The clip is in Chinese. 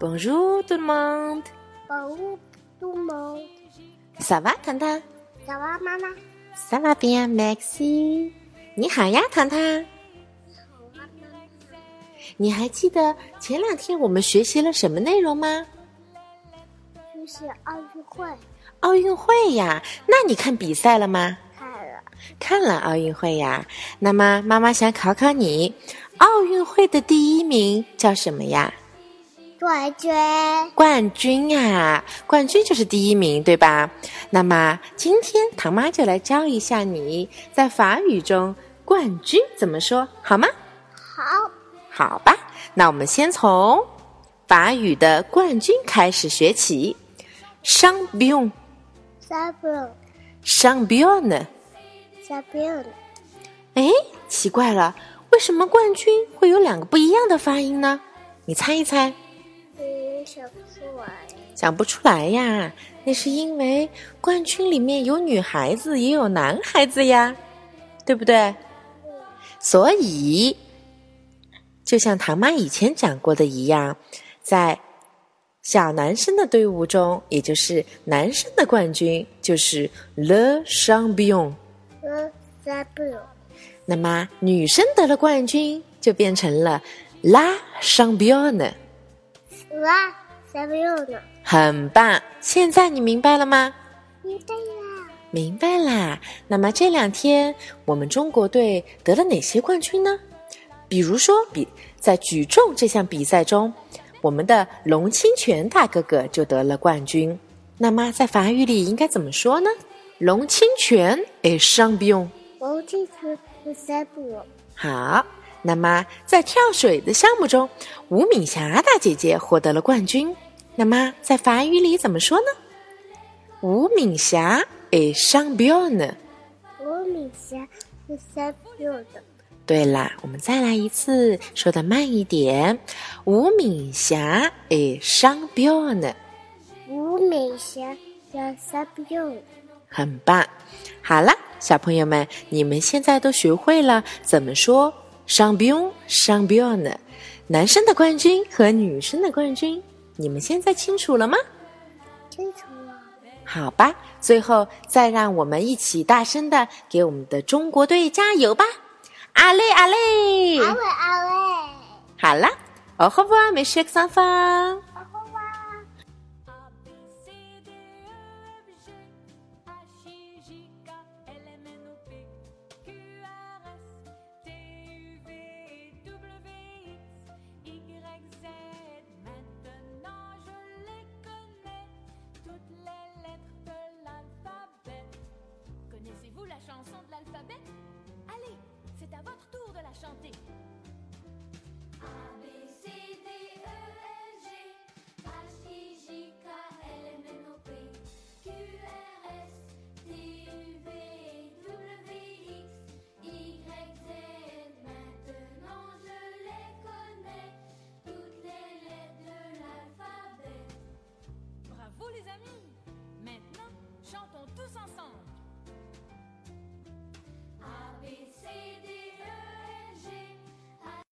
Bonjour tout le monde. Bonjour tout le monde. Ça va, 糖糖 Ça va, maman? Ça va bien, merci. 你好呀，糖糖。你还记得前两天我们学习了什么内容吗？学习奥运会奥运会呀。那你看比赛了吗？看了，看了奥运会呀。那么妈妈想考考你，奥运会的第一名叫什么呀？冠军冠军呀，冠军就是第一名，对吧？那么今天唐妈就来教一下你在法语中“冠军”怎么说，好吗？好，好吧，那我们先从法语的冠军开始学起。champion，champion，三分，champion，哎，奇怪了，为什么冠军会有两个不一样的发音呢？你猜一猜。嗯，想不出来。想不出来呀，那是因为冠军里面有女孩子也有男孩子呀，对不对？所以，就像唐妈以前讲过的一样，在小男生的队伍中，也就是男生的冠军就是 le champion，嗯，三分，那么女生得了冠军就变成了 la championne。哇，三分呢？很棒，现在你明白了吗？明白啦，明白啦。那么这两天我们中国队得了哪些冠军呢？比如说，比在举重这项比赛中，我们的龙清泉大哥哥就得了冠军。那么在法语里应该怎么说呢？龙清泉 est champion。我这次是三分，好，那么在跳水的项目中，吴敏霞大姐姐获得了冠军。那么在法语里怎么说呢？吴敏霞 est championne。我米霞是三分的，对啦，我们再来一次，说的慢一点。吴敏霞 est championne，我米霞是三分，很棒。好了，小朋友们，你们现在都学会了怎么说 champion championne，男生的冠军和女生的冠军，你们现在清楚了吗？清楚了。好吧，最后再让我们一起大声的给我们的中国队加油吧！阿累阿累！阿伟阿伟，好了，au revoir mes chers enfants。好好 De l'alphabet Allez, c'est à votre tour de la chanter.